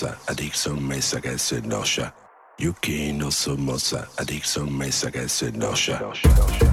somoza, adicção mesa que se noxa. Yuki no somoza, adicção mesa que se noxa. que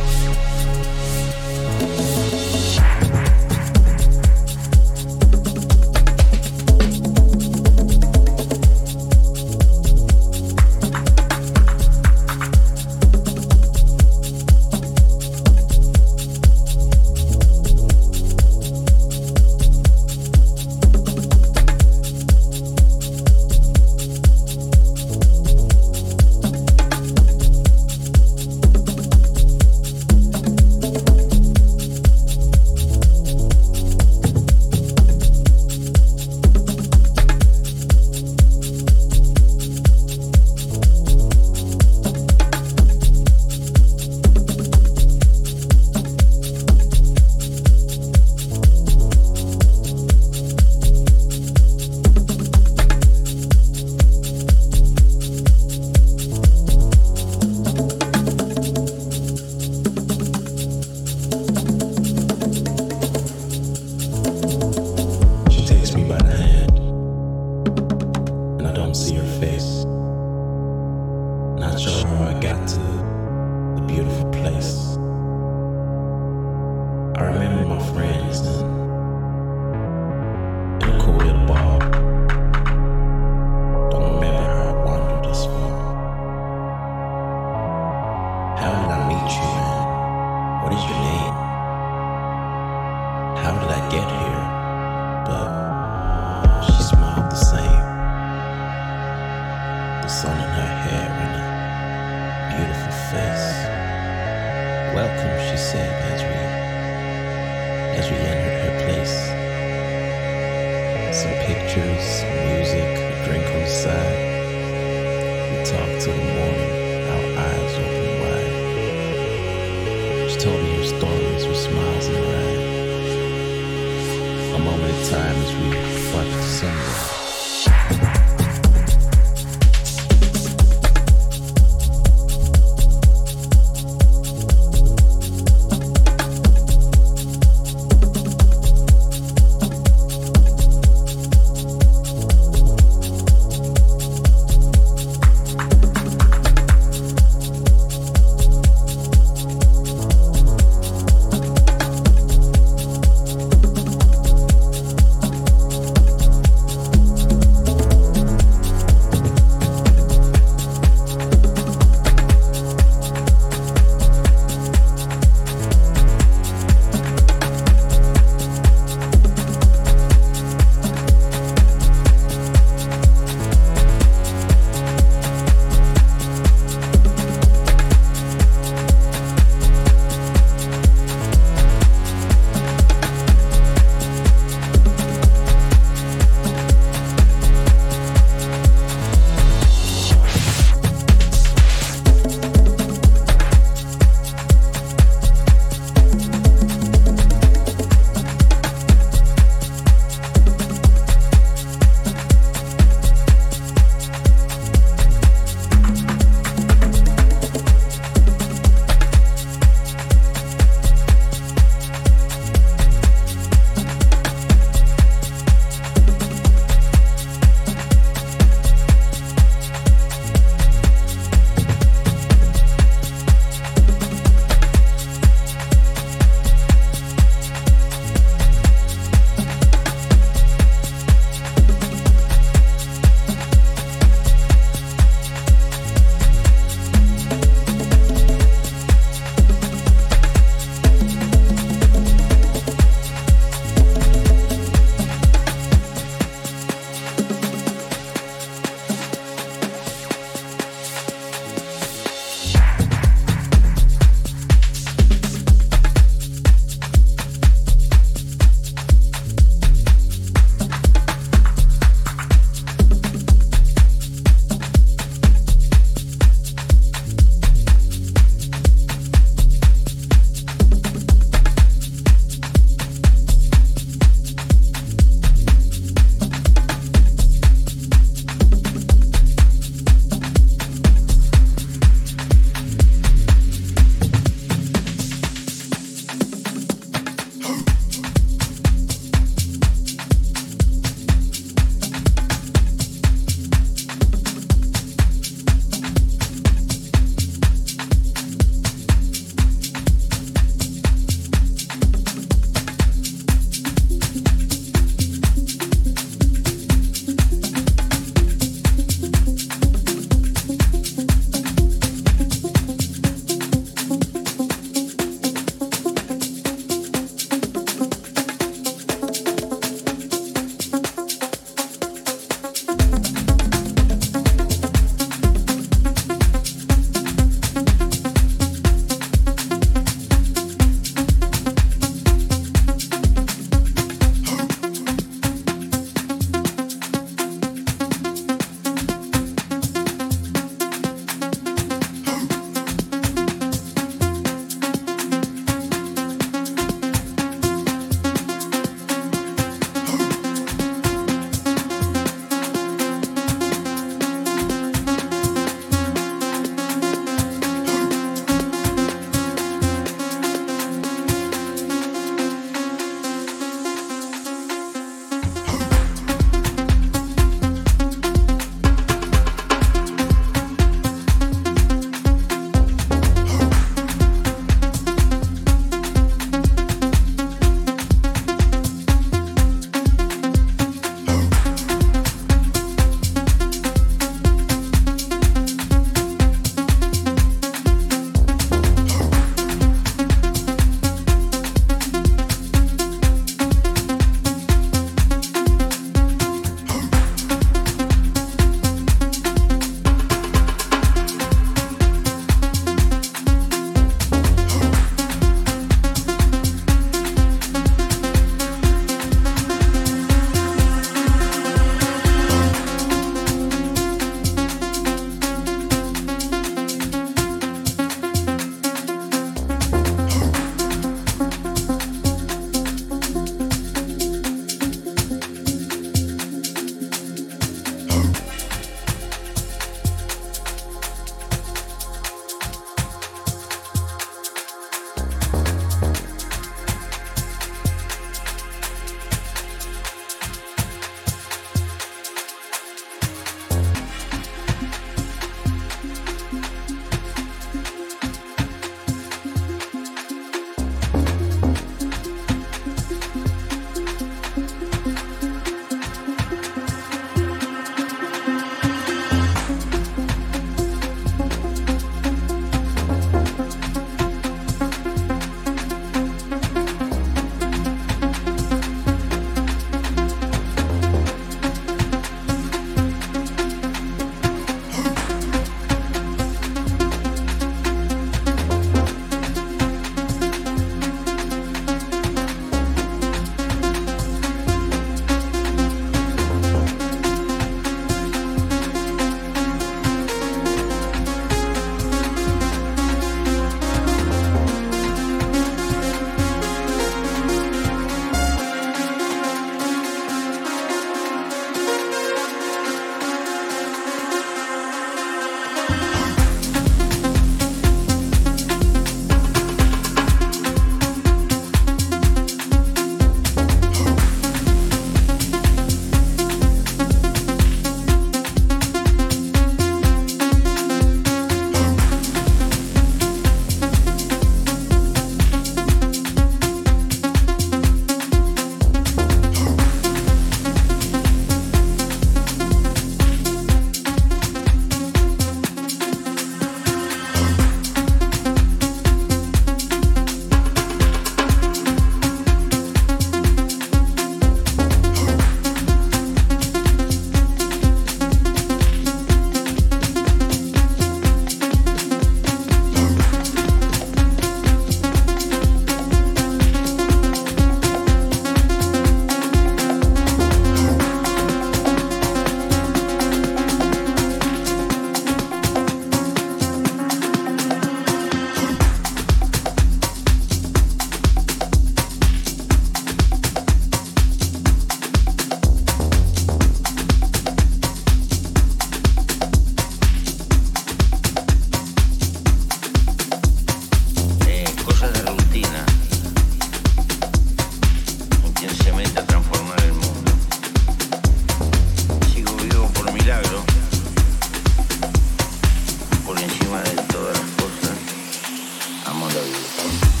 show you.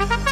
Ha ha ha!